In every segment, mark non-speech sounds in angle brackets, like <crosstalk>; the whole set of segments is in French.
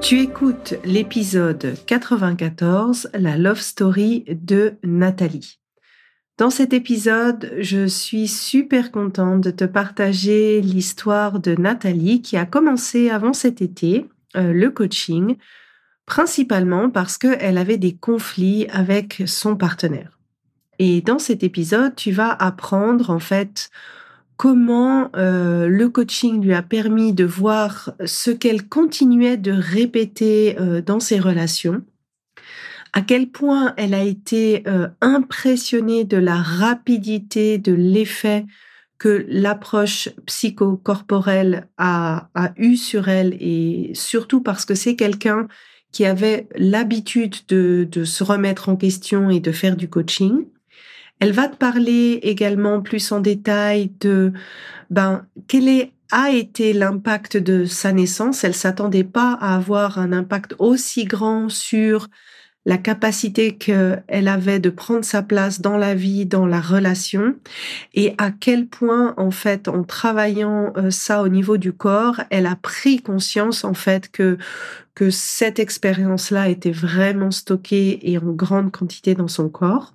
Tu écoutes l'épisode 94, la love story de Nathalie. Dans cet épisode, je suis super contente de te partager l'histoire de Nathalie qui a commencé avant cet été euh, le coaching, principalement parce qu'elle avait des conflits avec son partenaire. Et dans cet épisode, tu vas apprendre en fait comment euh, le coaching lui a permis de voir ce qu'elle continuait de répéter euh, dans ses relations, à quel point elle a été euh, impressionnée de la rapidité, de l'effet que l'approche psychocorporelle a, a eu sur elle et surtout parce que c'est quelqu'un qui avait l'habitude de, de se remettre en question et de faire du coaching. Elle va te parler également plus en détail de ben quel est, a été l'impact de sa naissance. Elle s'attendait pas à avoir un impact aussi grand sur la capacité qu'elle avait de prendre sa place dans la vie, dans la relation, et à quel point, en fait, en travaillant euh, ça au niveau du corps, elle a pris conscience, en fait, que, que cette expérience-là était vraiment stockée et en grande quantité dans son corps.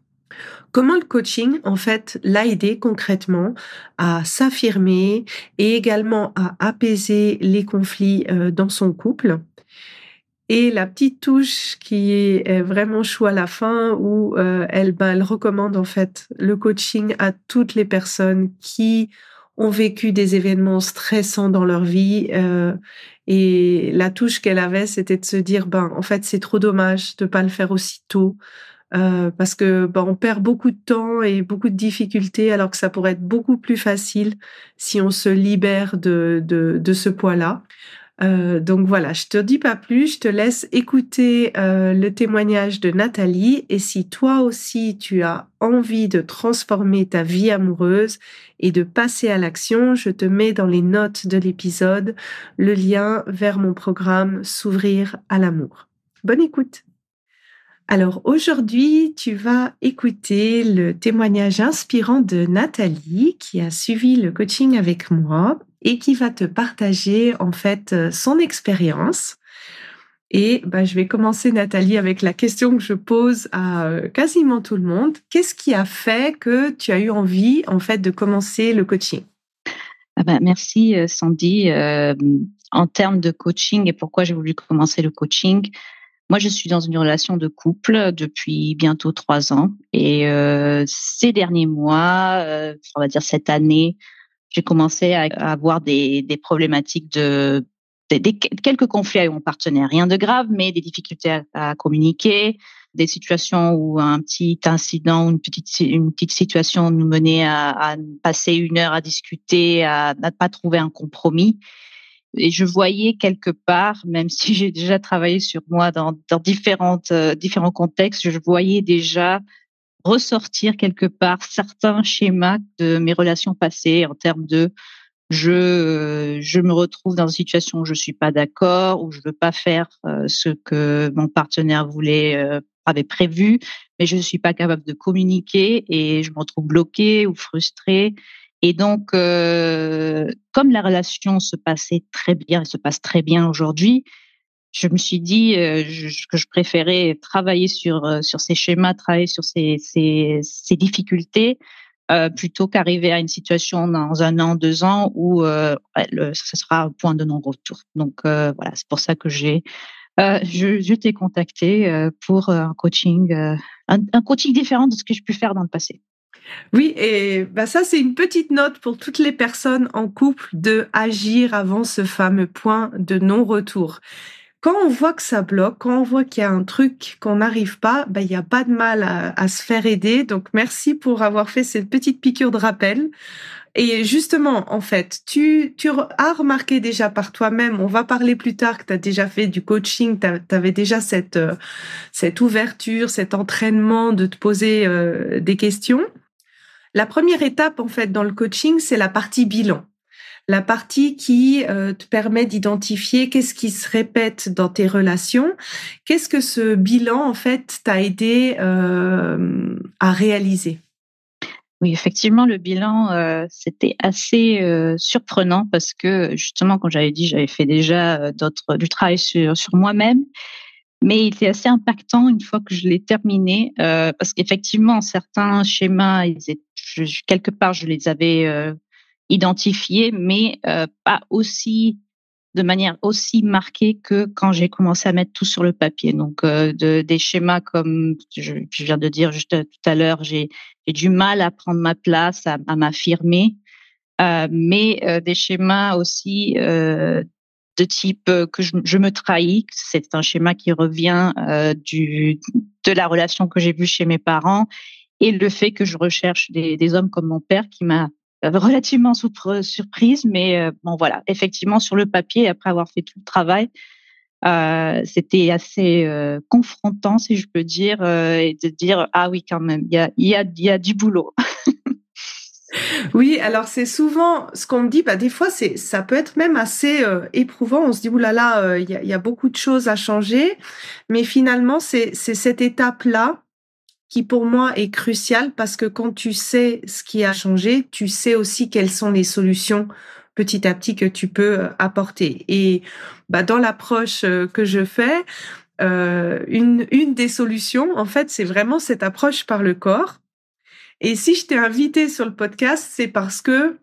Comment le coaching, en fait, l'a aidé concrètement à s'affirmer et également à apaiser les conflits euh, dans son couple? Et la petite touche qui est vraiment chou à la fin où euh, elle, ben, elle recommande en fait le coaching à toutes les personnes qui ont vécu des événements stressants dans leur vie. Euh, et la touche qu'elle avait, c'était de se dire, ben, en fait, c'est trop dommage de pas le faire aussitôt. Euh, parce que bah, on perd beaucoup de temps et beaucoup de difficultés alors que ça pourrait être beaucoup plus facile si on se libère de, de, ce poids-là. Euh, donc voilà, je te dis pas plus, je te laisse écouter euh, le témoignage de Nathalie et si toi aussi tu as envie de transformer ta vie amoureuse et de passer à l'action, je te mets dans les notes de l'épisode le lien vers mon programme S'ouvrir à l'amour. Bonne écoute. Alors aujourd'hui, tu vas écouter le témoignage inspirant de Nathalie qui a suivi le coaching avec moi et qui va te partager en fait euh, son expérience. Et bah, je vais commencer Nathalie avec la question que je pose à euh, quasiment tout le monde. Qu'est-ce qui a fait que tu as eu envie en fait de commencer le coaching? Ah bah, Merci euh, Sandy. en termes de coaching et pourquoi j'ai voulu commencer le coaching, moi, je suis dans une relation de couple depuis bientôt trois ans et euh, ces derniers mois, euh, on va dire cette année, j'ai commencé à, avoir des, des problématiques de des, quelques conflits avec mon partenaire, rien de grave, mais des difficultés à, communiquer, des situations où un petit incident, une petite une petite situation nous menait à, à passer une heure à discuter, à ne pas trouver un compromis. Et je voyais quelque part, même si j'ai déjà travaillé sur moi dans, euh, différents contextes, je voyais déjà ressortir quelque part certains schémas de mes relations passées en termes de je euh, me retrouve dans une situation où je suis pas d'accord ou je veux pas faire euh, ce que mon partenaire voulait avait prévu mais je ne suis pas capable de communiquer et je me retrouve bloquée ou frustrée et donc, euh, comme la relation se passait très bien et se passe très bien aujourd'hui, je me suis dit euh, que je préférais travailler sur euh, sur ces schémas, travailler sur ces ces, difficultés plutôt qu'arriver à une situation dans un an, deux ans où ce sera un point de non-retour. Donc voilà, c'est pour ça que j'ai je, t'ai contacté pour un coaching, un, coaching différent de ce que je pu faire dans le passé. Oui, et bah ça c'est une petite note pour toutes les personnes en couple de agir avant ce fameux point de non-retour. Quand on voit que ça bloque, quand on voit qu'il y a un truc qu'on n'arrive pas, bah, il n'y a pas de mal à, à, se faire aider. Donc merci pour avoir fait cette petite piqûre de rappel. Et justement, en fait, tu, tu as remarqué déjà par toi-même, on va parler plus tard que tu as déjà fait du coaching, tu avais déjà cette, euh, cette ouverture, cet entraînement de te poser euh, des questions. La première étape, en fait, dans le coaching, c'est la partie bilan. La partie qui euh, te permet d'identifier qu'est-ce qui se répète dans tes relations, qu'est-ce que ce bilan, en fait, t'a aidé à réaliser? Oui, effectivement, le bilan, euh, c'était assez euh, surprenant parce que justement, quand j'avais dit, j'avais fait déjà euh, du travail sur moi-même, mais il était assez impactant une fois que je l'ai terminé parce qu'effectivement, certains schémas, ils étaient, je, quelque part, je les avais identifiés, mais pas aussi de manière aussi marquée que quand j'ai commencé à mettre tout sur le papier. Donc, euh, de, des schémas comme je, viens de dire juste tout à l'heure, j'ai du mal à prendre ma place, à, m'affirmer, euh, mais euh, des schémas aussi de type que je, me trahis. C'est un schéma qui revient du de la relation que j'ai vue chez mes parents et le fait que je recherche des, hommes comme mon père qui m'a euh, relativement surprise, mais euh, bon voilà, effectivement sur le papier, après avoir fait tout le travail, euh, c'était assez confrontant, si je peux dire, et de dire ah oui quand même, il y a, y, a, y a du boulot. <laughs> Oui, alors c'est souvent ce qu'on me dit. Bah des fois, c'est ça peut être même assez éprouvant. On se dit oulala, il y, a, y a beaucoup de choses à changer, mais finalement, c'est cette étape là qui pour moi est crucial parce que quand tu sais ce qui a changé, tu sais aussi quelles sont les solutions petit à petit que tu peux euh, apporter. Et bah, dans l'approche euh, que je fais, euh, une des solutions, en fait, c'est vraiment cette approche par le corps. Et si je t'ai invité sur le podcast, c'est parce que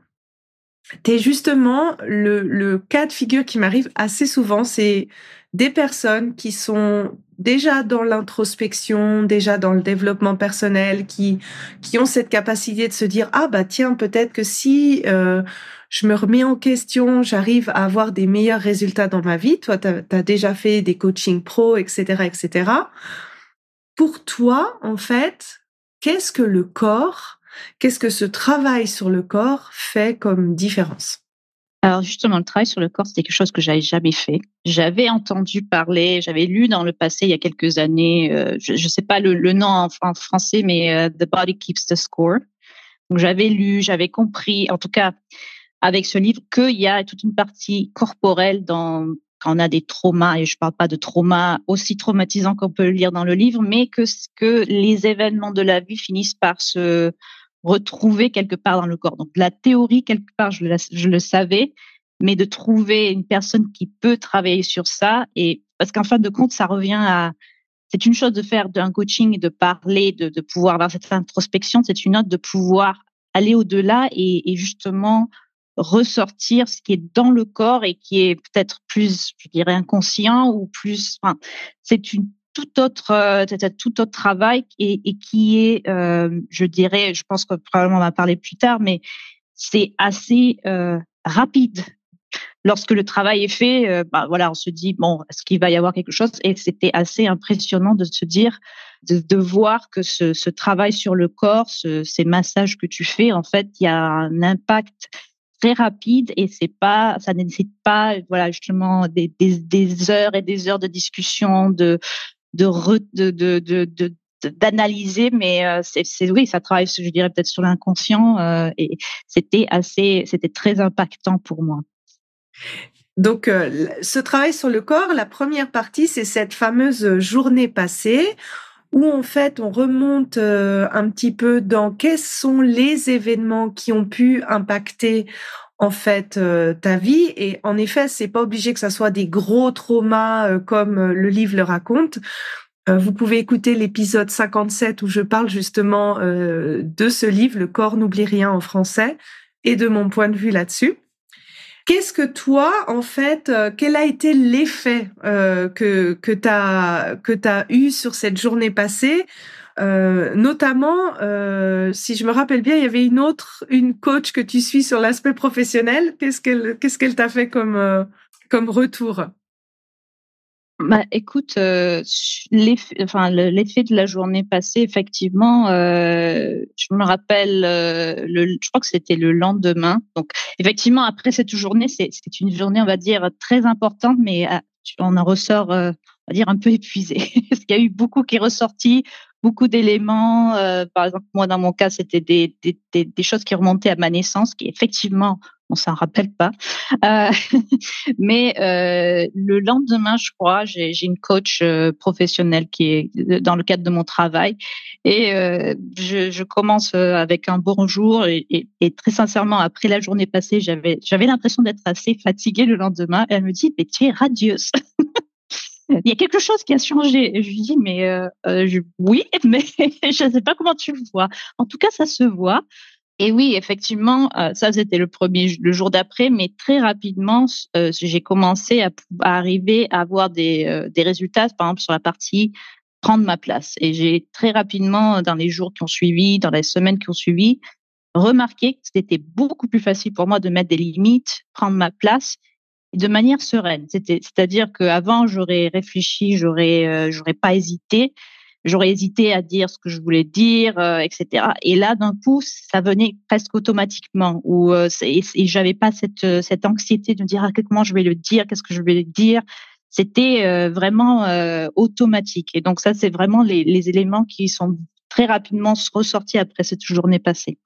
tu es justement le, le cas de figure qui m'arrive assez souvent, c'est des personnes qui sont déjà dans l'introspection, déjà dans le développement personnel, qui qui ont cette capacité de se dire ah bah tiens peut-être que si euh, je me remets en question, j'arrive à avoir des meilleurs résultats dans ma vie. Toi, tu as, déjà fait des coachings pro, etc., etc. Pour toi, en fait, qu'est-ce que le corps, qu'est-ce que ce travail sur le corps fait comme différence? Alors justement, le travail sur le corps, c'était quelque chose que j'avais jamais fait. J'avais entendu parler, j'avais lu dans le passé il y a quelques années, euh, je ne sais pas le, nom en, français, mais euh, The Body Keeps the Score. Donc j'avais lu, j'avais compris, en tout cas avec ce livre, qu'il y a toute une partie corporelle dans quand on a des traumas, et je parle pas de traumas aussi traumatisants qu'on peut le lire dans le livre, mais que, que les événements de la vie finissent par se retrouver quelque part dans le corps. Donc la théorie, quelque part, je le, savais, mais de trouver une personne qui peut travailler sur ça, et parce qu'en fin de compte, ça revient à c'est une chose de faire un coaching de parler, de, de pouvoir avoir cette introspection. C'est une autre de pouvoir aller au-delà et, justement ressortir ce qui est dans le corps et qui est peut-être plus, je dirais, inconscient ou plus. Enfin, c'est une tout autre, euh, tout autre travail et, qui est, euh, je dirais, je pense que probablement on va parler plus tard, mais c'est assez euh, rapide. Lorsque le travail est fait, bah, voilà, on se dit bon, est-ce qu'il va y avoir quelque chose? Et c'était assez impressionnant de se dire, de, voir que ce, travail sur le corps, ce, ces massages que tu fais, en fait, il y a un impact très rapide et c'est pas, ça nécessite pas, voilà, justement des, des, des, heures et des heures de discussion, de de, de, de, de d'analyser, mais euh, c'est oui, ça travaille, je dirais peut-être sur l'inconscient, euh, et c'était assez, c'était très impactant pour moi. Donc, euh, ce travail sur le corps, la première partie, c'est cette fameuse journée passée où en fait on remonte un petit peu dans quels sont les événements qui ont pu impacter en fait ta vie et en effet c'est pas obligé que ça soit des gros traumas comme le livre le raconte vous pouvez écouter l'épisode 57 où je parle justement de ce livre, Le corps n'oublie rien en français, et de mon point de vue là-dessus. Qu'est-ce que toi, en fait, quel a été l'effet que que que t'as eu sur cette journée passée? Notamment, si je me rappelle bien, il y avait une autre, une coach que tu suis sur l'aspect professionnel. Qu'est-ce qu'elle, qu'est-ce qu'elle t'a fait comme comme retour? Bah, écoute, euh, l'effet, de la journée passée, effectivement, euh, je me rappelle, euh, je crois que c'était le lendemain. Donc, effectivement, après cette journée, c'est, une journée, on va dire, très importante, mais euh, on en ressort, on va dire, un peu épuisé. <laughs> Parce qu'il y a eu beaucoup qui est ressorti, beaucoup d'éléments. par exemple, moi, dans mon cas, c'était des, des choses qui remontaient à ma naissance, qui effectivement on s'en rappelle pas. Euh, <laughs> mais euh, le lendemain, je crois, j'ai une coach euh, professionnelle qui est dans le cadre de mon travail et je, commence avec un bonjour et, très sincèrement, après la journée passée, j'avais j'avais l'impression d'être assez fatiguée le lendemain. Elle me dit, mais tu es radieuse. <laughs> il y a quelque chose qui a changé. je lui dis, mais oui, <laughs> mais je ne sais pas comment tu le vois. En tout cas, ça se voit. Et oui, effectivement, euh, ça c'était le premier, le jour d'après, mais très rapidement, euh, j'ai commencé à, arriver à avoir des, euh, des résultats, par exemple sur la partie prendre ma place. Et j'ai très rapidement, dans les jours qui ont suivi, dans les semaines qui ont suivi, remarqué que c'était beaucoup plus facile pour moi de mettre des limites, prendre ma place de manière sereine. C'est-à-dire qu'avant, j'aurais réfléchi, j'aurais, j'aurais pas hésité j'aurais hésité à dire ce que je voulais dire, euh, etc. Et là, d'un coup, ça venait presque automatiquement, où euh, et, j'avais pas cette euh, cette anxiété de dire ah, comment je vais le dire, qu'est-ce que je vais dire. C'était vraiment automatique. Et donc ça, c'est vraiment les, les éléments qui sont très rapidement ressortis après cette journée passée.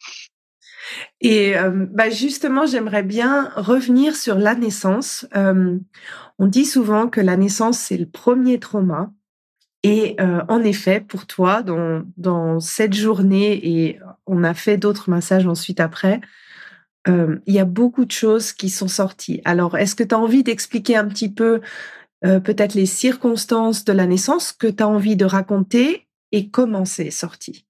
Et bah justement, j'aimerais bien revenir sur la naissance. on dit souvent que la naissance, c'est le premier trauma. Et euh, en effet, pour toi, dans, cette journée, et on a fait d'autres massages ensuite après, euh, il y a beaucoup de choses qui sont sorties. Alors, est-ce que tu as envie d'expliquer un petit peu euh, peut-être les circonstances de la naissance que tu as envie de raconter et comment c'est sorti?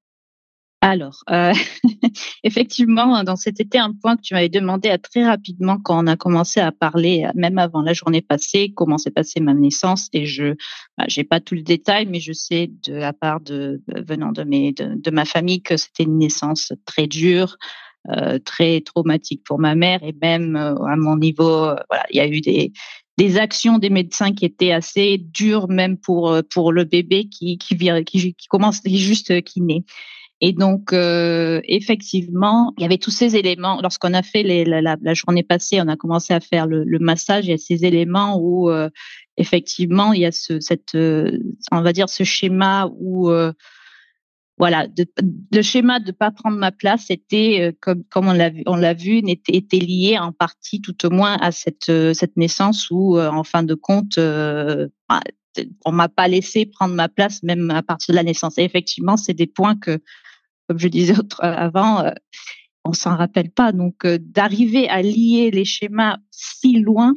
Alors, euh, <laughs> effectivement, dans cet été, un point que tu m'avais demandé à très rapidement quand on a commencé à parler, même avant la journée passée, comment s'est passée ma naissance. Et je, bah, j'ai pas tout le détail, mais je sais de la part de venant de mes de, ma famille que c'était une naissance très dure, euh, très traumatique pour ma mère et même euh, à mon niveau, euh, voilà, il y a eu des des actions des médecins qui étaient assez dures même pour pour le bébé qui qui, qui, qui commence juste qui naît. Et donc, euh, effectivement, il y avait tous ces éléments. Lorsqu'on a fait la, journée passée, on a commencé à faire le, massage. Il y a ces éléments où, euh, effectivement, il y a ce, cette, euh, on va dire, ce schéma où, voilà, de, le schéma de pas prendre ma place était, comme, comme on l'a vu, on l'a vu, était, était lié en partie, tout au moins, à cette, cette naissance où, en fin de compte, bah, on m'a pas laissé prendre ma place même à partir de la naissance. Et effectivement, c'est des points que comme je disais avant, euh, on s'en rappelle pas. Donc, euh, d'arriver à lier les schémas si loin,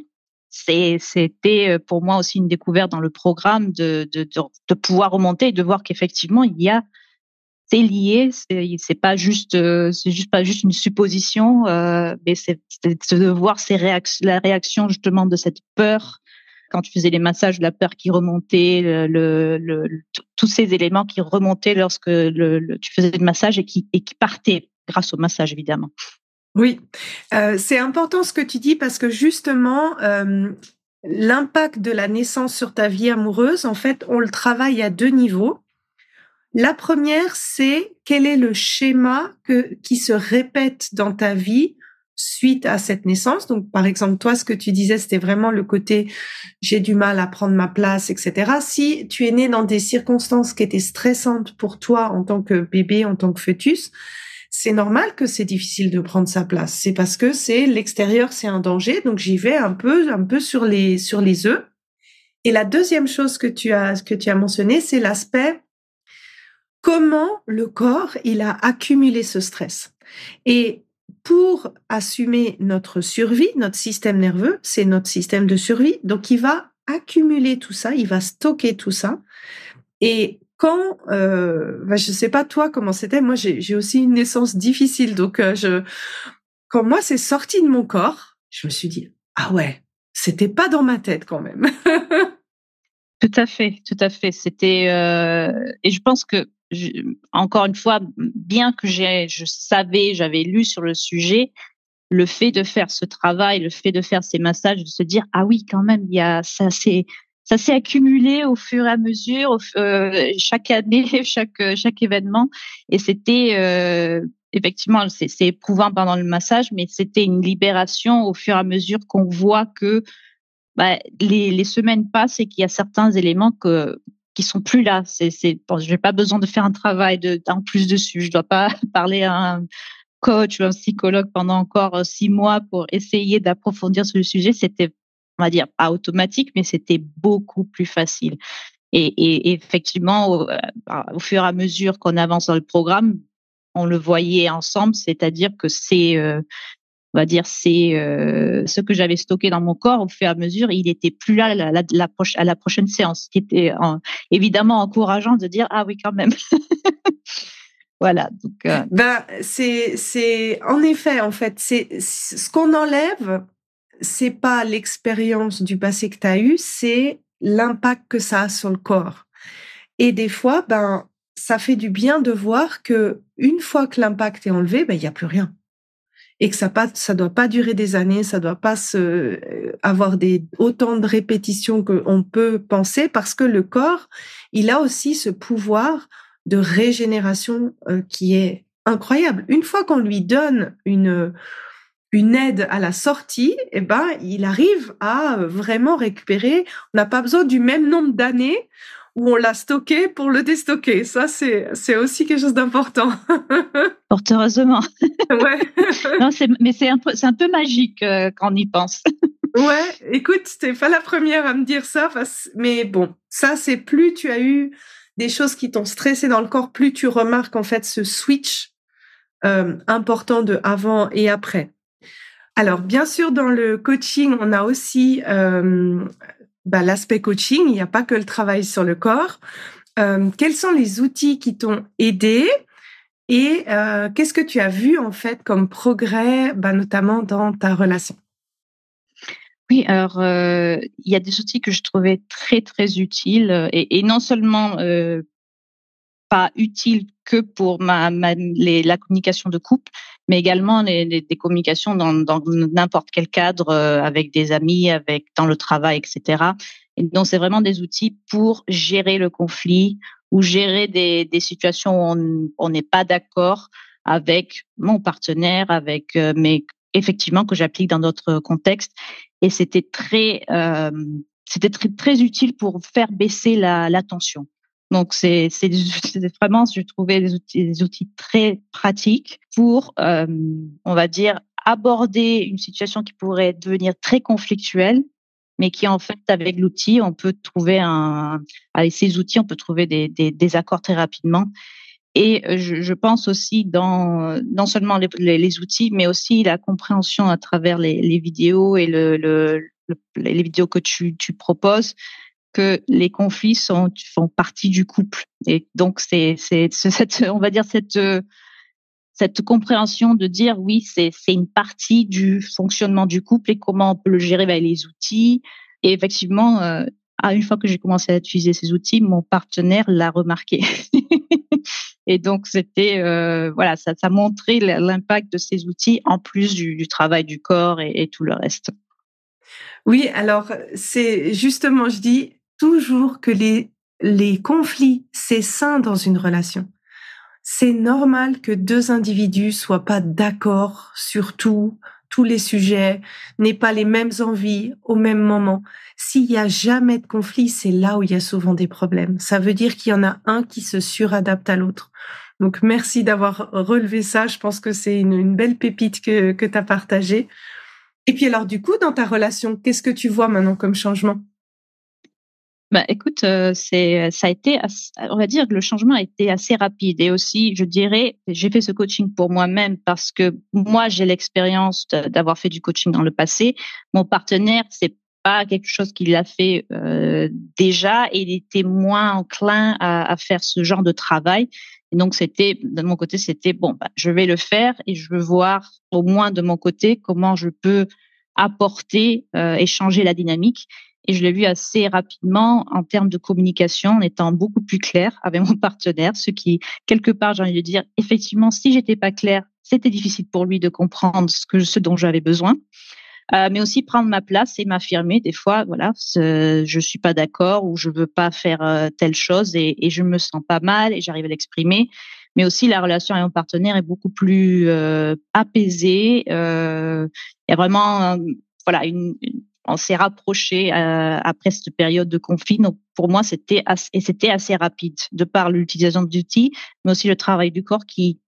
c'était euh, pour moi aussi une découverte dans le programme de, de, de, pouvoir remonter et de voir qu'effectivement, il y a c'est lié, c'est pas juste, c'est juste pas juste une supposition, mais c'est de voir ces la réaction justement de cette peur quand tu faisais les massages, la peur qui remontait, tous ces éléments qui remontaient lorsque tu faisais le massage et qui, partaient grâce au massage, évidemment. Oui, euh, c'est important ce que tu dis parce que justement, euh, l'impact de la naissance sur ta vie amoureuse, en fait, on le travaille à deux niveaux. La première, c'est quel est le schéma qui se répète dans ta vie suite à cette naissance. Donc, par exemple, toi, ce que tu disais, c'était vraiment le côté j'ai du mal à prendre ma place, etc. Si tu es né dans des circonstances qui étaient stressantes pour toi en tant que bébé, en tant que fœtus, c'est normal que c'est difficile de prendre sa place. C'est parce que c'est l'extérieur, c'est un danger. Donc, j'y vais un peu, un peu sur les, sur les œufs. Et la deuxième chose que tu as, que tu as mentionné, c'est l'aspect comment le corps, il a accumulé ce stress. Et pour assumer notre survie, notre système nerveux, c'est notre système de survie. Donc, il va accumuler tout ça, il va stocker tout ça. Et quand, euh, bah, je sais pas toi comment c'était, moi j'ai aussi une naissance difficile, donc euh, je, quand moi c'est sorti de mon corps, je me suis dit ah ouais, c'était pas dans ma tête quand même. <laughs> tout à fait, tout à fait. C'était euh, et je pense que encore une fois, bien que je savais, j'avais lu sur le sujet, le fait de faire ce travail, le fait de faire ces massages, de se dire ah oui quand même il y a ça c'est ça s'est accumulé au fur et à mesure, euh, chaque année, <laughs> chaque chaque événement, et c'était euh, effectivement c'est éprouvant pendant le massage, mais c'était une libération au fur et à mesure qu'on voit que bah, les, les semaines passent et qu'il y a certains éléments que qui sont plus là. C'est, c'est, bon, j'ai pas besoin de faire un travail en plus dessus. Je dois pas <laughs> parler à un coach ou un psychologue pendant encore euh, six mois pour essayer d'approfondir sur le sujet. C'était, on va dire, pas automatique, mais c'était beaucoup plus facile. Et, effectivement, au, euh, au, fur et à mesure qu'on avance dans le programme, on le voyait ensemble, c'est-à-dire que c'est euh, on va dire, c'est euh, ce que j'avais stocké dans mon corps au fur et à mesure, il était plus là à la prochaine séance, ce qui était évidemment encourageant de dire ah oui quand même. <laughs> voilà. Donc, euh. ben c'est c'est en effet en fait c'est ce qu'on enlève, c'est pas l'expérience du passé que tu as eu, c'est l'impact que ça a sur le corps. Et des fois, ben ça fait du bien de voir que une fois que l'impact est enlevé, ben il y a plus rien et que ça pas ça doit pas durer des années, ça doit pas se euh, avoir autant de répétitions qu'on peut penser parce que le corps, il a aussi ce pouvoir de régénération euh, qui est incroyable. Une fois qu'on lui donne une une aide à la sortie, eh ben, il arrive à euh, vraiment récupérer. On n'a pas besoin du même nombre d'années où on l'a stocké pour le déstocker. Ça, c'est, c'est aussi quelque chose d'important. <laughs> Fort heureusement. Ouais. <laughs> non, c'est, mais c'est un un peu magique euh, quand on y pense. <laughs> ouais, écoute, t'es pas la première à me dire ça, mais bon, ça, c'est plus tu as eu des choses qui t'ont stressé dans le corps, plus tu remarques en fait ce switch euh, important de avant et après. Alors, bien sûr, dans le coaching, on a aussi euh, bah, l'aspect coaching, il n'y a pas que le travail sur le corps. Euh, quels sont les outils qui t'ont aidé et euh, qu'est-ce que tu as vu en fait comme progrès, bah, notamment dans ta relation? Oui, alors euh, il y a des outils que je trouvais très très utiles et, non seulement pas utiles que pour ma, la communication de couple, mais également des communications dans n'importe quel cadre, euh, avec des amis, avec dans le travail, etc. Et donc c'est vraiment des outils pour gérer le conflit ou gérer des, situations où on n'est pas d'accord avec mon partenaire, avec euh, effectivement que j'applique dans d'autres contextes. Et c'était très euh, très très utile pour faire baisser la, la tension. Donc c'est c'est vraiment je trouvais des outils, des outils très pratiques pour euh, on va dire aborder une situation qui pourrait devenir très conflictuelle mais qui en fait avec l'outil on peut trouver un avec ces outils on peut trouver des, des, des accords très rapidement. Et je, je, pense aussi dans non seulement les, les, outils mais aussi la compréhension à travers les, les vidéos et le, le, les vidéos que tu, tu proposes que les conflits sont font partie du couple. Et donc c'est c'est <laughs> cette on va dire cette cette compréhension de dire oui c'est c'est une partie du fonctionnement du couple et comment on peut le gérer avec les outils. Et effectivement euh, une fois que j'ai commencé à utiliser ces outils mon partenaire l'a remarqué. <laughs> Et donc c'était euh, voilà ça ça montrait l'impact de ces outils en plus du, travail du corps et tout le reste. Oui, alors c'est justement, je dis, toujours que les, les conflits, c'est sain dans une relation. C'est normal que deux individus soient pas d'accord sur tout, tous les sujets, n'aient pas les mêmes envies au même moment. S'il y a jamais de conflit, c'est là où il y a souvent des problèmes. Ça veut dire qu'il y en a un qui se suradapte à l'autre. Donc merci d'avoir relevé ça. Je pense que c'est une, une, belle pépite que, que tu as partagée. Et puis alors du coup, dans ta relation, qu'est-ce que tu vois maintenant comme changement? Bah, écoute, euh, c'est ça a été, on va dire que le changement a été assez rapide et aussi, je dirais, j'ai fait ce coaching pour moi-même parce que moi j'ai l'expérience d'avoir fait du coaching dans le passé. Mon partenaire, c'est pas quelque chose qu'il a fait euh, déjà et il était moins enclin à, à, faire ce genre de travail. Et donc c'était de mon côté, c'était bon, bah, je vais le faire et je veux voir au moins de mon côté comment je peux apporter euh, et changer la dynamique. Et je l'ai vu assez rapidement en termes de communication, en étant beaucoup plus clair avec mon <laughs> partenaire, ce qui, quelque part, j'ai envie de dire, effectivement, si j'étais pas clair, c'était difficile pour lui de comprendre ce, dont j'avais besoin. Euh, mais aussi prendre ma place et m'affirmer. Des fois, voilà, je suis pas d'accord ou je veux pas faire euh, telle chose et, je me sens pas mal et j'arrive à l'exprimer. Mais aussi, la relation avec mon partenaire est beaucoup plus euh, apaisée. Il y a vraiment, voilà, une, on s'est rapproché après cette période de conflit. Donc, pour moi, c'était et c'était assez rapide de par l'utilisation d'outils, mais aussi le travail du corps qui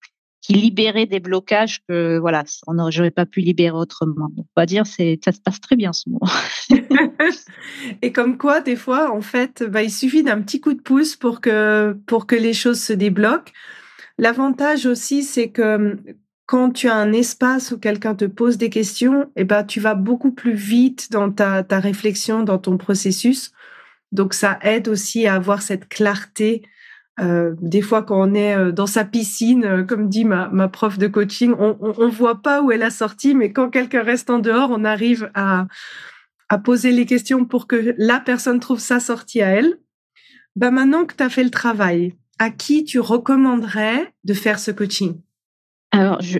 qui libérait des blocages que voilà, on n'aurait pas pu libérer autrement. on va dire c'est ça se passe très bien ce moment. <laughs> et comme quoi, des fois, en fait, bah, il suffit d'un petit coup de pouce pour que pour que les choses se débloquent. L'avantage aussi, c'est que quand tu as un espace où quelqu'un te pose des questions, eh ben, tu vas beaucoup plus vite dans ta, réflexion, dans ton processus. Donc, ça aide aussi à avoir cette clarté euh, des fois, quand on est euh, dans sa piscine, euh, comme dit ma, prof de coaching, on, on, voit pas où elle a sorti, mais quand quelqu'un reste en dehors, on arrive à, à poser les questions pour que la personne trouve sa sortie à elle. Ben maintenant que tu as fait le travail, à qui tu recommanderais de faire ce coaching? Alors, je,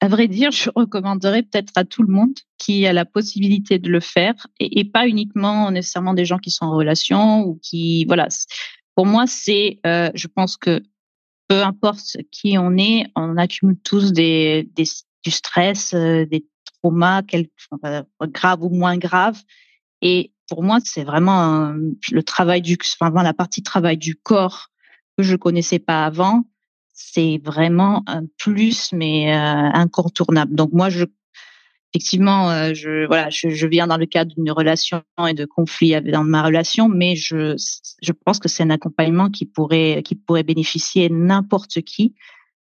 à vrai dire, je recommanderais peut-être à tout le monde qui a la possibilité de le faire et, pas uniquement nécessairement des gens qui sont en relation ou qui, voilà, pour moi, c'est, euh, je pense que peu importe qui on est, on accumule tous des, des du stress, euh, des traumas, quel, graves ou moins graves. Et pour moi, c'est vraiment le travail du, enfin, la partie travail du corps que je connaissais pas avant. C'est vraiment un plus, mais euh, incontournable. Donc moi, je effectivement, euh, je voilà, je, viens dans le cadre d'une relation et de conflit dans ma relation, mais je je pense que c'est un accompagnement qui pourrait qui pourrait bénéficier n'importe qui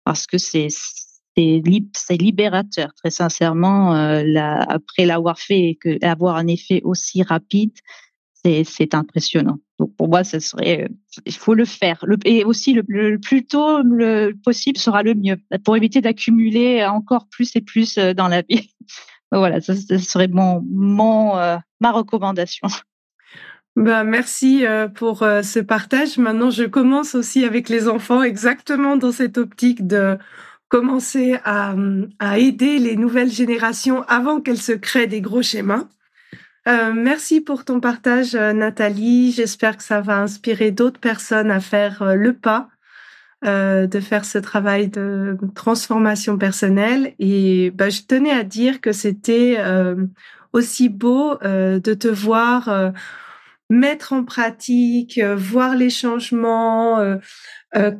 parce que c'est c'est libérateur très sincèrement euh, après l'avoir fait et avoir un effet aussi rapide c'est impressionnant donc pour moi ce serait il faut le faire et aussi le, plus tôt le possible sera le mieux pour éviter d'accumuler encore plus et plus euh, dans la vie <laughs> voilà, ça, serait mon, mon euh, ma recommandation. Ben, merci euh, pour euh, ce partage. Maintenant, je commence aussi avec les enfants exactement dans cette optique de commencer à aider les nouvelles générations avant qu'elles se créent des gros schémas. Euh, merci pour ton partage, Nathalie. J'espère que ça va inspirer d'autres personnes à faire le pas euh, de faire ce travail de transformation personnelle. Et bah, je tenais à dire que c'était euh, aussi beau euh, de te voir mettre en pratique, voir les changements,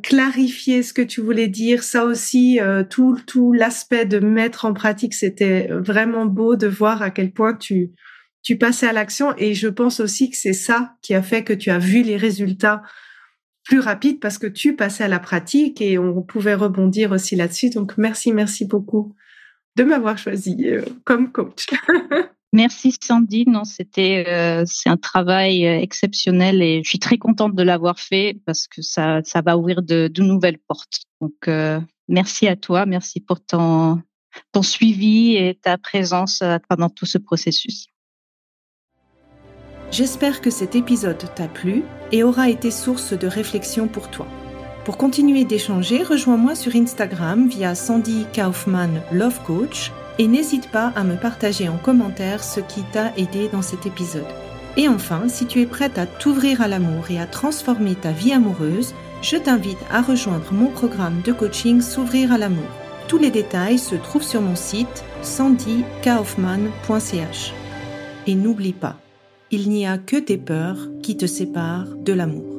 clarifier ce que tu voulais dire. Ça aussi, tout, tout l'aspect de mettre en pratique, c'était vraiment beau de voir à quel point tu, tu passais à l'action. Et je pense aussi que c'est ça qui a fait que tu as vu les résultats plus rapide parce que tu passais à la pratique et on pouvait rebondir aussi là-dessus. Donc merci, merci beaucoup de m'avoir choisi euh, comme coach. <laughs> Merci Sandy, non c'était euh, un travail euh, exceptionnel et je suis très contente de l'avoir fait parce que ça va ouvrir de, de nouvelles portes. Donc merci à toi, merci pour ton ton suivi et ta présence pendant tout ce processus. J'espère que cet épisode t'a plu et aura été source de réflexion pour toi. Pour continuer d'échanger, rejoins-moi sur Instagram via Sandy Kaufman Love Coach et n'hésite pas à me partager en commentaire ce qui t'a aidé dans cet épisode. Et enfin, si tu es prête à t'ouvrir à l'amour et à transformer ta vie amoureuse, je t'invite à rejoindre mon programme de coaching S'ouvrir à l'amour. Tous les détails se trouvent sur mon site sandykaufman.ch. Et n'oublie pas, il n'y a que tes peurs qui te séparent de l'amour.